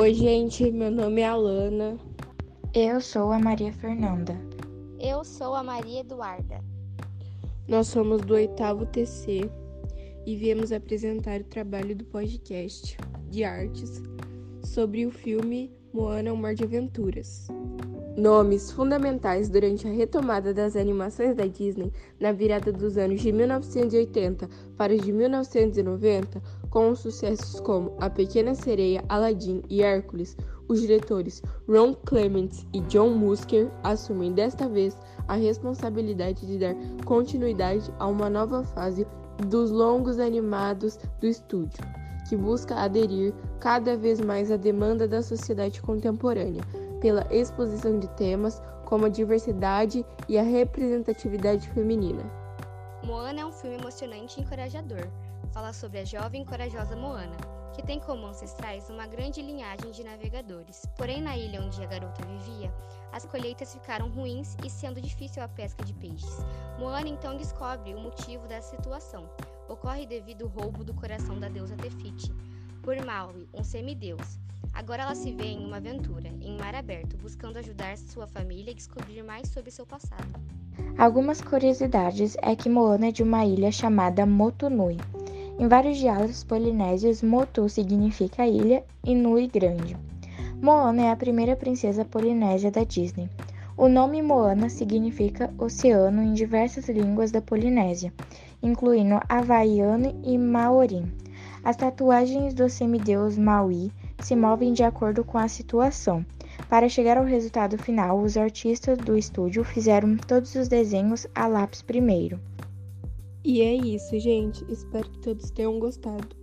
Oi, gente, meu nome é Alana. Eu sou a Maria Fernanda. Eu sou a Maria Eduarda. Nós somos do oitavo TC e viemos apresentar o trabalho do podcast de artes sobre o filme Moana, um Mar de Aventuras. Nomes fundamentais durante a retomada das animações da Disney na virada dos anos de 1980 para os de 1990, com sucessos como A Pequena Sereia, Aladdin e Hércules, os diretores Ron Clements e John Musker assumem desta vez a responsabilidade de dar continuidade a uma nova fase dos longos animados do estúdio, que busca aderir cada vez mais à demanda da sociedade contemporânea pela exposição de temas como a diversidade e a representatividade feminina. Moana é um filme emocionante e encorajador. Fala sobre a jovem e corajosa Moana, que tem como ancestrais uma grande linhagem de navegadores. Porém, na ilha onde a garota vivia, as colheitas ficaram ruins e sendo difícil a pesca de peixes. Moana então descobre o motivo dessa situação. Ocorre devido ao roubo do coração da deusa Tefiti por Maui, um semideus. Agora ela se vê em uma aventura, em mar aberto, buscando ajudar sua família e descobrir mais sobre seu passado. Algumas curiosidades é que Moana é de uma ilha chamada Motunui. Em vários diálogos polinésios, Motu significa ilha e Nui grande. Moana é a primeira princesa polinésia da Disney. O nome Moana significa oceano em diversas línguas da Polinésia, incluindo havaiano e maori. As tatuagens do semideus Maui se movem de acordo com a situação. Para chegar ao resultado final, os artistas do estúdio fizeram todos os desenhos a lápis primeiro. E é isso, gente. Espero que todos tenham gostado.